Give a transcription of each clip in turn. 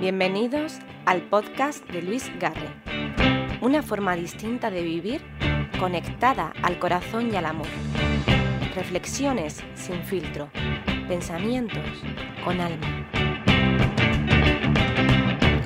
Bienvenidos al podcast de Luis Garre. Una forma distinta de vivir conectada al corazón y al amor. Reflexiones sin filtro. Pensamientos con alma.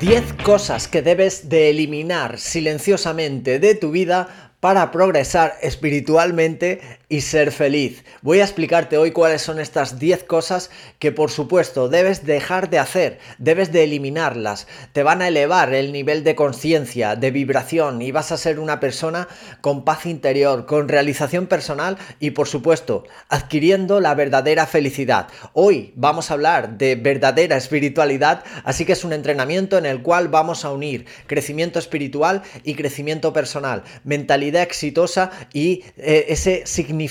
10 cosas que debes de eliminar silenciosamente de tu vida para progresar espiritualmente y ser feliz. Voy a explicarte hoy cuáles son estas 10 cosas que por supuesto debes dejar de hacer, debes de eliminarlas. Te van a elevar el nivel de conciencia, de vibración y vas a ser una persona con paz interior, con realización personal y por supuesto adquiriendo la verdadera felicidad. Hoy vamos a hablar de verdadera espiritualidad, así que es un entrenamiento en el cual vamos a unir crecimiento espiritual y crecimiento personal, mentalidad exitosa y eh, ese significado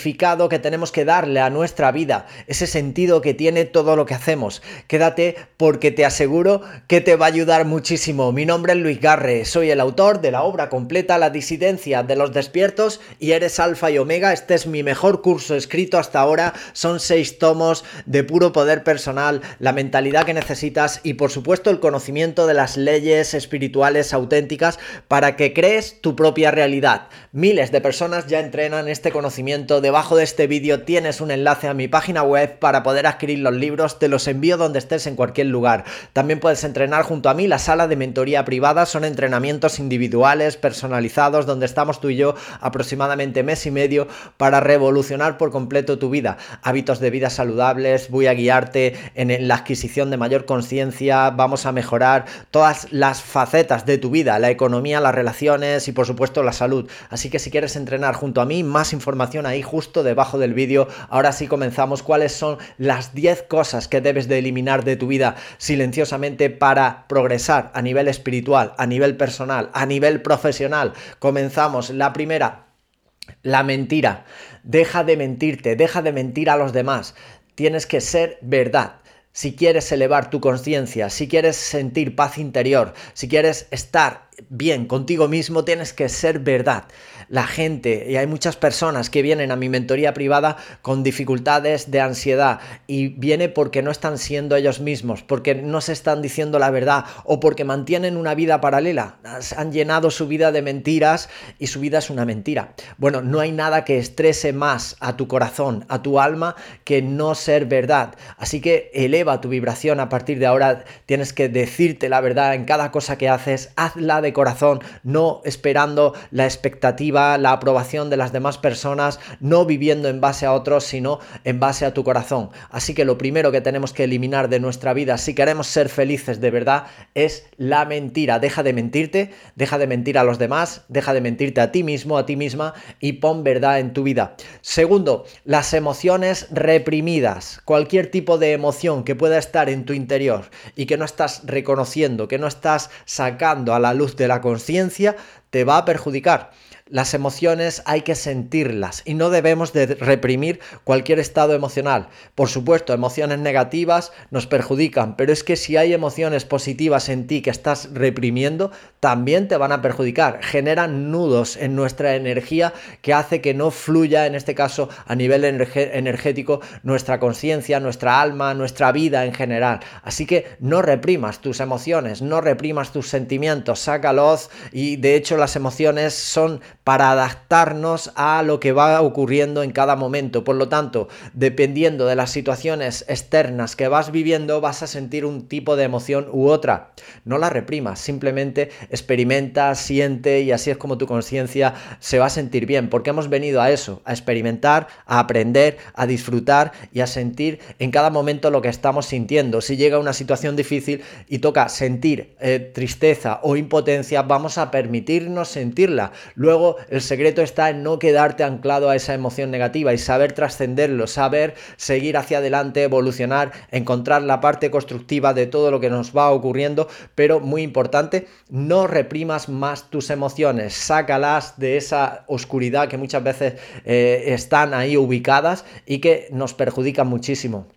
que tenemos que darle a nuestra vida, ese sentido que tiene todo lo que hacemos. Quédate porque te aseguro que te va a ayudar muchísimo. Mi nombre es Luis Garre, soy el autor de la obra completa La disidencia de los despiertos y eres alfa y omega. Este es mi mejor curso escrito hasta ahora. Son seis tomos de puro poder personal, la mentalidad que necesitas y por supuesto el conocimiento de las leyes espirituales auténticas para que crees tu propia realidad. Miles de personas ya entrenan este conocimiento. Debajo de este vídeo tienes un enlace a mi página web para poder adquirir los libros. Te los envío donde estés en cualquier lugar. También puedes entrenar junto a mí la sala de mentoría privada. Son entrenamientos individuales, personalizados, donde estamos tú y yo aproximadamente mes y medio para revolucionar por completo tu vida. Hábitos de vida saludables. Voy a guiarte en la adquisición de mayor conciencia. Vamos a mejorar todas las facetas de tu vida, la economía, las relaciones y por supuesto la salud. Así que si quieres entrenar junto a mí, más información ahí justo debajo del vídeo. Ahora sí comenzamos. ¿Cuáles son las 10 cosas que debes de eliminar de tu vida silenciosamente para progresar a nivel espiritual, a nivel personal, a nivel profesional? Comenzamos. La primera, la mentira. Deja de mentirte, deja de mentir a los demás. Tienes que ser verdad si quieres elevar tu conciencia, si quieres sentir paz interior, si quieres estar bien contigo mismo, tienes que ser verdad. La gente, y hay muchas personas que vienen a mi mentoría privada con dificultades de ansiedad y viene porque no están siendo ellos mismos, porque no se están diciendo la verdad o porque mantienen una vida paralela. Han llenado su vida de mentiras y su vida es una mentira. Bueno, no hay nada que estrese más a tu corazón, a tu alma, que no ser verdad. Así que eleva tu vibración a partir de ahora. Tienes que decirte la verdad en cada cosa que haces. Hazla de corazón, no esperando la expectativa, la aprobación de las demás personas, no viviendo en base a otros, sino en base a tu corazón. Así que lo primero que tenemos que eliminar de nuestra vida, si queremos ser felices de verdad, es la mentira. Deja de mentirte, deja de mentir a los demás, deja de mentirte a ti mismo, a ti misma y pon verdad en tu vida. Segundo, las emociones reprimidas. Cualquier tipo de emoción que pueda estar en tu interior y que no estás reconociendo, que no estás sacando a la luz de la conciencia, te va a perjudicar. Las emociones hay que sentirlas y no debemos de reprimir cualquier estado emocional. Por supuesto, emociones negativas nos perjudican, pero es que si hay emociones positivas en ti que estás reprimiendo, también te van a perjudicar. Generan nudos en nuestra energía que hace que no fluya, en este caso a nivel energético, nuestra conciencia, nuestra alma, nuestra vida en general. Así que no reprimas tus emociones, no reprimas tus sentimientos, sácalos y de hecho las emociones son para adaptarnos a lo que va ocurriendo en cada momento. Por lo tanto, dependiendo de las situaciones externas que vas viviendo, vas a sentir un tipo de emoción u otra. No la reprimas, simplemente experimenta, siente y así es como tu conciencia se va a sentir bien, porque hemos venido a eso, a experimentar, a aprender, a disfrutar y a sentir en cada momento lo que estamos sintiendo. Si llega una situación difícil y toca sentir eh, tristeza o impotencia, vamos a permitirnos sentirla. Luego el secreto está en no quedarte anclado a esa emoción negativa y saber trascenderlo, saber seguir hacia adelante, evolucionar, encontrar la parte constructiva de todo lo que nos va ocurriendo, pero muy importante, no reprimas más tus emociones, sácalas de esa oscuridad que muchas veces eh, están ahí ubicadas y que nos perjudican muchísimo.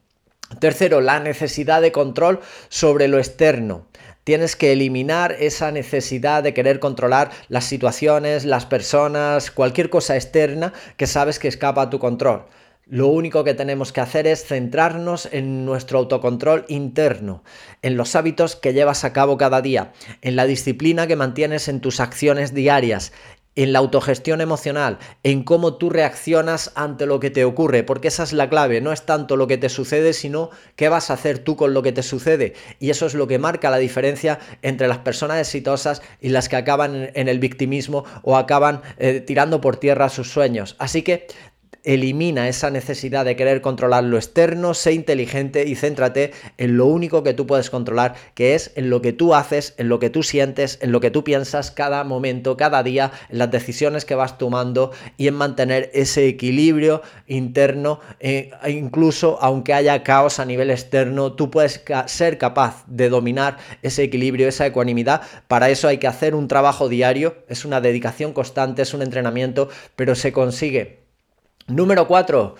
Tercero, la necesidad de control sobre lo externo. Tienes que eliminar esa necesidad de querer controlar las situaciones, las personas, cualquier cosa externa que sabes que escapa a tu control. Lo único que tenemos que hacer es centrarnos en nuestro autocontrol interno, en los hábitos que llevas a cabo cada día, en la disciplina que mantienes en tus acciones diarias en la autogestión emocional, en cómo tú reaccionas ante lo que te ocurre, porque esa es la clave, no es tanto lo que te sucede, sino qué vas a hacer tú con lo que te sucede. Y eso es lo que marca la diferencia entre las personas exitosas y las que acaban en el victimismo o acaban eh, tirando por tierra sus sueños. Así que elimina esa necesidad de querer controlar lo externo, sé inteligente y céntrate en lo único que tú puedes controlar, que es en lo que tú haces, en lo que tú sientes, en lo que tú piensas cada momento, cada día, en las decisiones que vas tomando y en mantener ese equilibrio interno, eh, incluso aunque haya caos a nivel externo, tú puedes ser capaz de dominar ese equilibrio, esa ecuanimidad. Para eso hay que hacer un trabajo diario, es una dedicación constante, es un entrenamiento, pero se consigue Número 4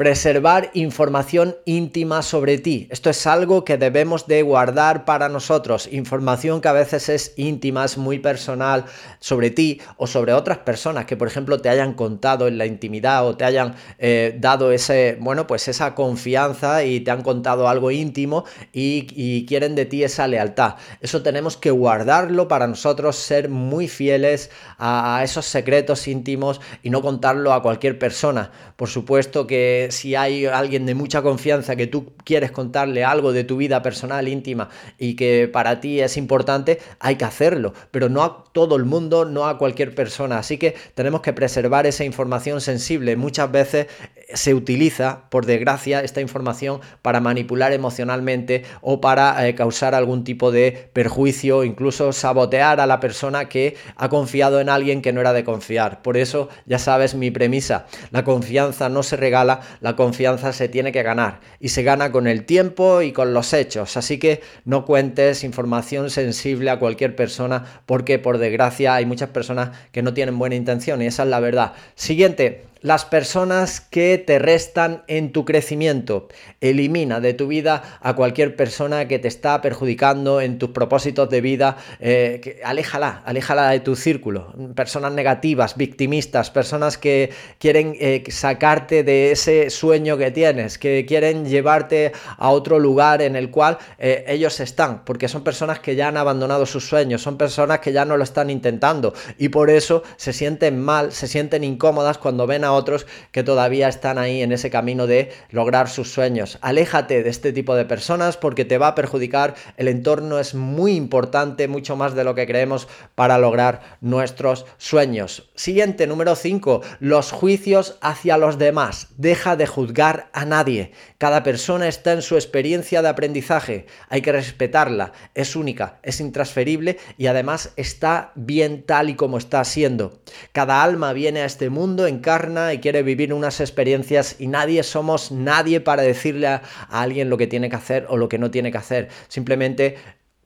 preservar información íntima sobre ti. Esto es algo que debemos de guardar para nosotros, información que a veces es íntima, es muy personal sobre ti o sobre otras personas que por ejemplo te hayan contado en la intimidad o te hayan eh, dado ese, bueno, pues esa confianza y te han contado algo íntimo y, quieren de ti esa lealtad. Eso tenemos que guardarlo para nosotros, ser muy fieles a, a esos secretos íntimos y no contarlo a cualquier persona. Por supuesto que si hay alguien de mucha confianza que tú quieres contarle algo de tu vida personal, íntima y que para ti es importante, hay que hacerlo, pero no a todo el mundo, no a cualquier persona. Así que tenemos que preservar esa información sensible. Muchas veces se utiliza, por desgracia, esta información para manipular emocionalmente o para eh, causar algún tipo de perjuicio, incluso sabotear a la persona que ha confiado en alguien que no era de confiar. Por eso, ya sabes mi premisa, la confianza no se regala, la confianza se tiene que ganar y se gana con el tiempo y con los hechos. Así que no cuentes información sensible a cualquier persona porque por desgracia hay muchas personas que no tienen buena intención y esa es la verdad. Siguiente, las personas que te restan en tu crecimiento. Elimina de tu vida a cualquier persona que te está perjudicando en tus propósitos de vida. Eh, aléjala, aléjala de tu círculo. Personas negativas, victimistas, personas que quieren eh, sacarte de ese sueño que tienes, que quieren llevarte a otro lugar en el cual eh, ellos están, porque son personas que ya han abandonado sus sueños, son personas que ya no lo están intentando y por eso se sienten mal, se sienten incómodas cuando ven a otros que todavía están ahí en ese camino de lograr sus sueños. Aléjate de este tipo de personas porque te va a perjudicar. El entorno es muy importante, mucho más de lo que creemos para lograr nuestros sueños. Siguiente, número 5, los juicios hacia los demás. Deja de juzgar a nadie. Cada persona está en su experiencia de aprendizaje. Hay que respetarla. Es única, es intransferible y además está bien tal y como está siendo. Cada alma viene a este mundo, encarna y quiere vivir unas experiencias y nadie somos nadie para decirle a, alguien lo que tiene que hacer o lo que no tiene que hacer. Simplemente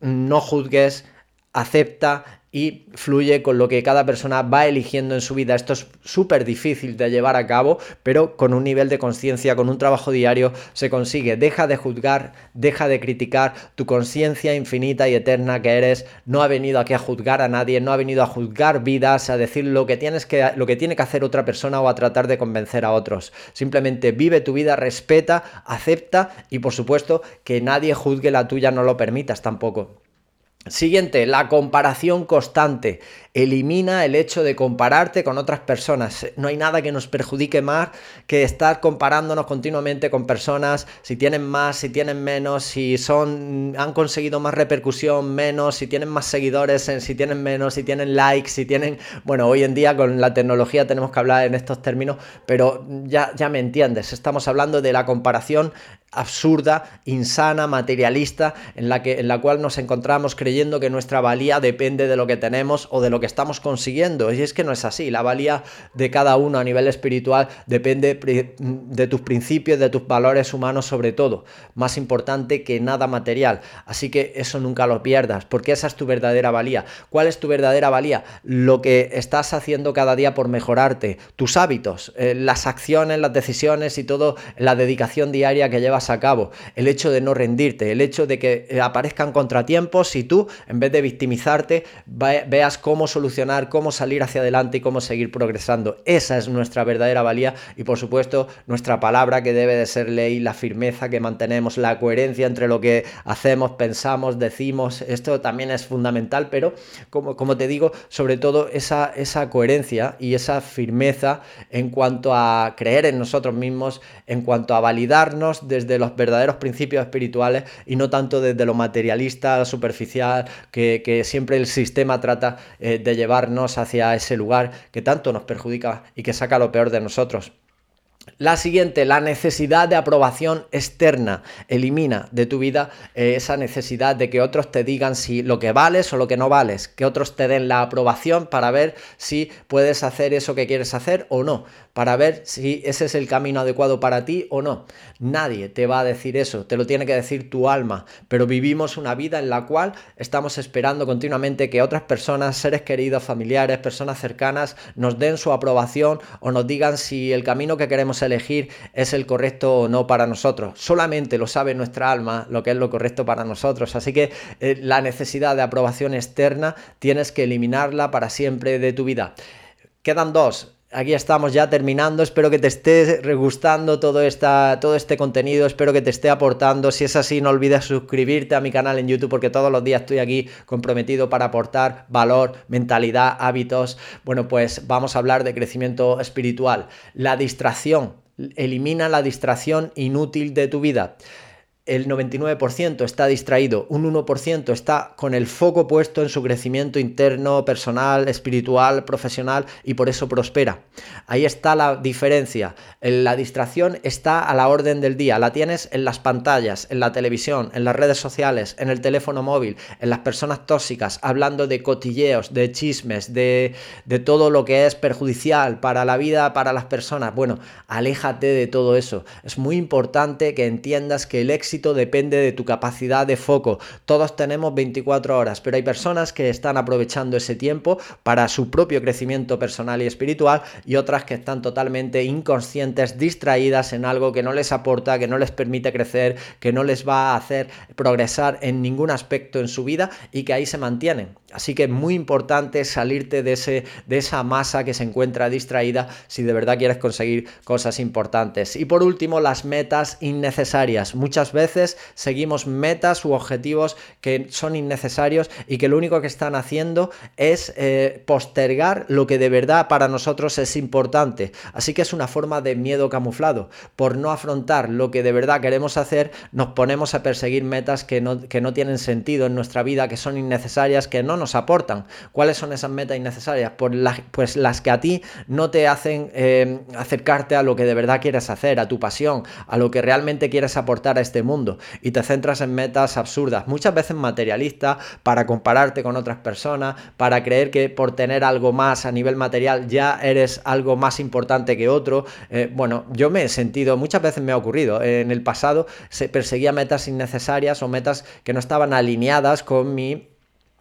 no juzgues, acepta y fluye con lo que cada persona va eligiendo en su vida. Esto es súper difícil de llevar a cabo, pero con un nivel de conciencia, con un trabajo diario, se consigue. Deja de juzgar, deja de criticar. Tu conciencia infinita y eterna que eres no ha venido aquí a juzgar a nadie, no ha venido a juzgar vidas, a decir lo que, tienes que, lo que tiene que hacer otra persona o a tratar de convencer a otros. Simplemente vive tu vida, respeta, acepta y por supuesto que nadie juzgue la tuya, no lo permitas tampoco. Siguiente, la comparación constante. Elimina el hecho de compararte con otras personas. No hay nada que nos perjudique más que estar comparándonos continuamente con personas, si tienen más, si tienen menos, si son han conseguido más repercusión, menos, si tienen más seguidores, si tienen menos, si tienen likes, si tienen, bueno, hoy en día con la tecnología tenemos que hablar en estos términos, pero ya ya me entiendes, estamos hablando de la comparación absurda, insana, materialista, en la, que, en la cual nos encontramos creyendo que nuestra valía depende de lo que tenemos o de lo que estamos consiguiendo. Y es que no es así. La valía de cada uno a nivel espiritual depende de tus principios, de tus valores humanos sobre todo. Más importante que nada material. Así que eso nunca lo pierdas, porque esa es tu verdadera valía. ¿Cuál es tu verdadera valía? Lo que estás haciendo cada día por mejorarte, tus hábitos, eh, las acciones, las decisiones y todo, la dedicación diaria que llevas a cabo, el hecho de no rendirte, el hecho de que eh, aparezcan contratiempos y tú, en vez de victimizarte, veas cómo solucionar, cómo salir hacia adelante y cómo seguir progresando. Esa es nuestra verdadera valía y por supuesto nuestra palabra que debe de ser ley, la firmeza que mantenemos, la coherencia entre lo que hacemos, pensamos, decimos. Esto también es fundamental, pero como, como te digo, sobre todo esa, esa coherencia y esa firmeza en cuanto a creer en nosotros mismos, en cuanto a validarnos desde los verdaderos principios espirituales y no tanto desde lo materialista, superficial, que, siempre el sistema trata eh, de llevarnos hacia ese lugar que tanto nos perjudica y que saca lo peor de nosotros. La siguiente, la necesidad de aprobación externa. Elimina de tu vida eh, esa necesidad de que otros te digan si lo que vales o lo que no vales, que otros te den la aprobación para ver si puedes hacer eso que quieres hacer o no, para ver si ese es el camino adecuado para ti o no. Nadie te va a decir eso, te lo tiene que decir tu alma, pero vivimos una vida en la cual estamos esperando continuamente que otras personas, seres queridos, familiares, personas cercanas, nos den su aprobación o nos digan si el camino que queremos elegir es el correcto o no para nosotros. Solamente lo sabe nuestra alma lo que es lo correcto para nosotros. Así que eh, la necesidad de aprobación externa tienes que eliminarla para siempre de tu vida. Quedan dos, aquí estamos ya terminando. Espero que te esté gustando todo, esta, todo este contenido. Espero que te esté aportando. Si es así, no olvides suscribirte a mi canal en YouTube porque todos los días estoy aquí comprometido para aportar valor, mentalidad, hábitos. Bueno, pues vamos a hablar de crecimiento espiritual. La distracción. Elimina la distracción inútil de tu vida el 99% está distraído, un 1% está con el foco puesto en su crecimiento interno, personal, espiritual, profesional y por eso prospera. Ahí está la diferencia. La distracción está a la orden del día, la tienes en las pantallas, en la televisión, en las redes sociales, en el teléfono móvil, en las personas tóxicas, hablando de cotilleos, de chismes, de, de todo lo que es perjudicial para la vida, para las personas. Bueno, aléjate de todo eso. Es muy importante que entiendas que el éxito depende de tu capacidad de foco. Todos tenemos 24 horas, pero hay personas que están aprovechando ese tiempo para su propio crecimiento personal y espiritual y otras que están totalmente inconscientes, distraídas en algo que no les aporta, que no les permite crecer, que no les va a hacer progresar en ningún aspecto en su vida y que ahí se mantienen. Así que es muy importante salirte de, ese, de esa masa que se encuentra distraída si de verdad quieres conseguir cosas importantes. Y por último, las metas innecesarias. Muchas veces seguimos metas u objetivos que son innecesarios y que lo único que están haciendo es eh, postergar lo que de verdad para nosotros es importante. Así que es una forma de miedo camuflado. Por no afrontar lo que de verdad queremos hacer, nos ponemos a perseguir metas que no, que no tienen sentido en nuestra vida, que son innecesarias, que no nos aportan. ¿Cuáles son esas metas innecesarias? Pues las, pues las que a ti no te hacen eh, acercarte a lo que de verdad quieres hacer, a tu pasión, a lo que realmente quieres aportar a este mundo y te centras en metas absurdas, muchas veces materialistas, para compararte con otras personas, para creer que por tener algo más a nivel material ya eres algo más importante que otro. Eh, bueno, yo me he sentido, muchas veces me ha ocurrido, en el pasado se perseguía metas innecesarias o metas que no estaban alineadas con mi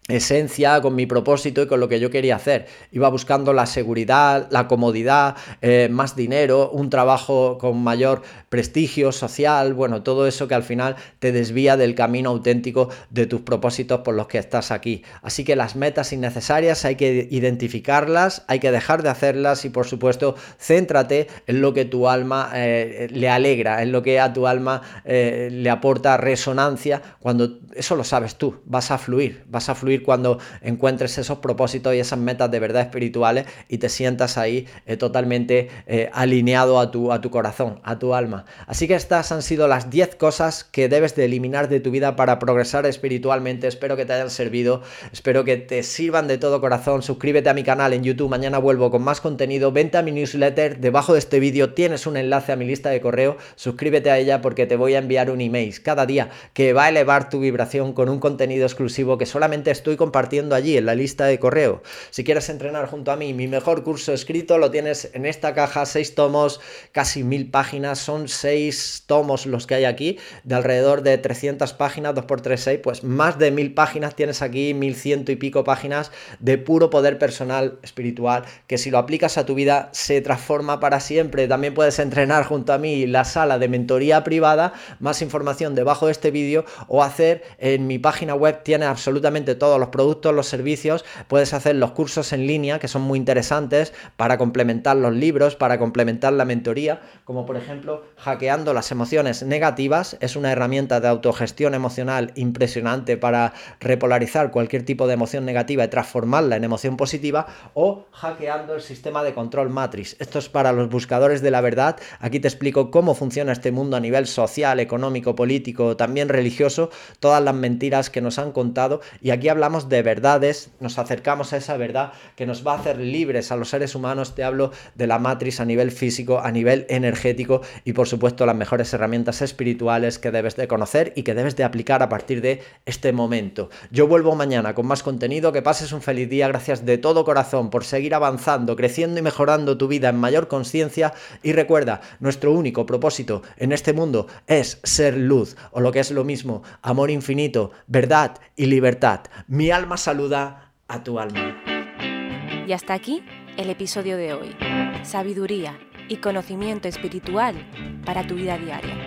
esencia, con mi propósito y con lo que yo quería hacer. Iba buscando la seguridad, la comodidad, eh, más dinero, un trabajo con mayor prestigio social, bueno, todo eso que al final te desvía del camino auténtico de tus propósitos por los que estás aquí. Así que las metas innecesarias hay que identificarlas, hay que dejar de hacerlas y por supuesto céntrate en lo que tu alma eh, le alegra, en lo que a tu alma eh, le aporta resonancia, cuando eso lo sabes tú, vas a fluir, vas a fluir cuando encuentres esos propósitos y esas metas de verdad espirituales y te sientas ahí eh, totalmente eh, alineado a tu, a tu corazón, a tu alma. Así que estas han sido las 10 cosas que debes de eliminar de tu vida para progresar espiritualmente. Espero que te hayan servido, espero que te sirvan de todo corazón. Suscríbete a mi canal en YouTube, mañana vuelvo con más contenido. Vente a mi newsletter, debajo de este vídeo tienes un enlace a mi lista de correo. Suscríbete a ella porque te voy a enviar un email cada día que va a elevar tu vibración con un contenido exclusivo que solamente es estoy compartiendo allí en la lista de correo. Si quieres entrenar junto a mí, mi mejor curso escrito lo tienes en esta caja, seis tomos, casi mil páginas, son seis tomos los que hay aquí, de alrededor de 300 páginas, 2x3, 6, pues más de mil páginas tienes aquí, mil ciento y pico páginas de puro poder personal espiritual, que si lo aplicas a tu vida se transforma para siempre. También puedes entrenar junto a mí la sala de mentoría privada, más información debajo de este vídeo o hacer en mi página web, tiene absolutamente todo los productos, los servicios, puedes hacer los cursos en línea que son muy interesantes para complementar los libros, para complementar la mentoría, como por ejemplo hackeando las emociones negativas, es una herramienta de autogestión emocional impresionante para repolarizar cualquier tipo de emoción negativa y transformarla en emoción positiva, o hackeando el sistema de control matrix. Esto es para los buscadores de la verdad. Aquí te explico cómo funciona este mundo a nivel social, económico, político, también religioso, todas las mentiras que nos han contado y aquí hablamos de verdades, nos acercamos a esa verdad que nos va a hacer libres a los seres humanos, te hablo de la matriz a nivel físico, a nivel energético y por supuesto las mejores herramientas espirituales que debes de conocer y que debes de aplicar a partir de este momento. Yo vuelvo mañana con más contenido, que pases un feliz día, gracias de todo corazón por seguir avanzando, creciendo y mejorando tu vida en mayor conciencia y recuerda, nuestro único propósito en este mundo es ser luz o lo que es lo mismo, amor infinito, verdad y libertad. Mi alma saluda a tu alma. Y hasta aquí el episodio de hoy. Sabiduría y conocimiento espiritual para tu vida diaria.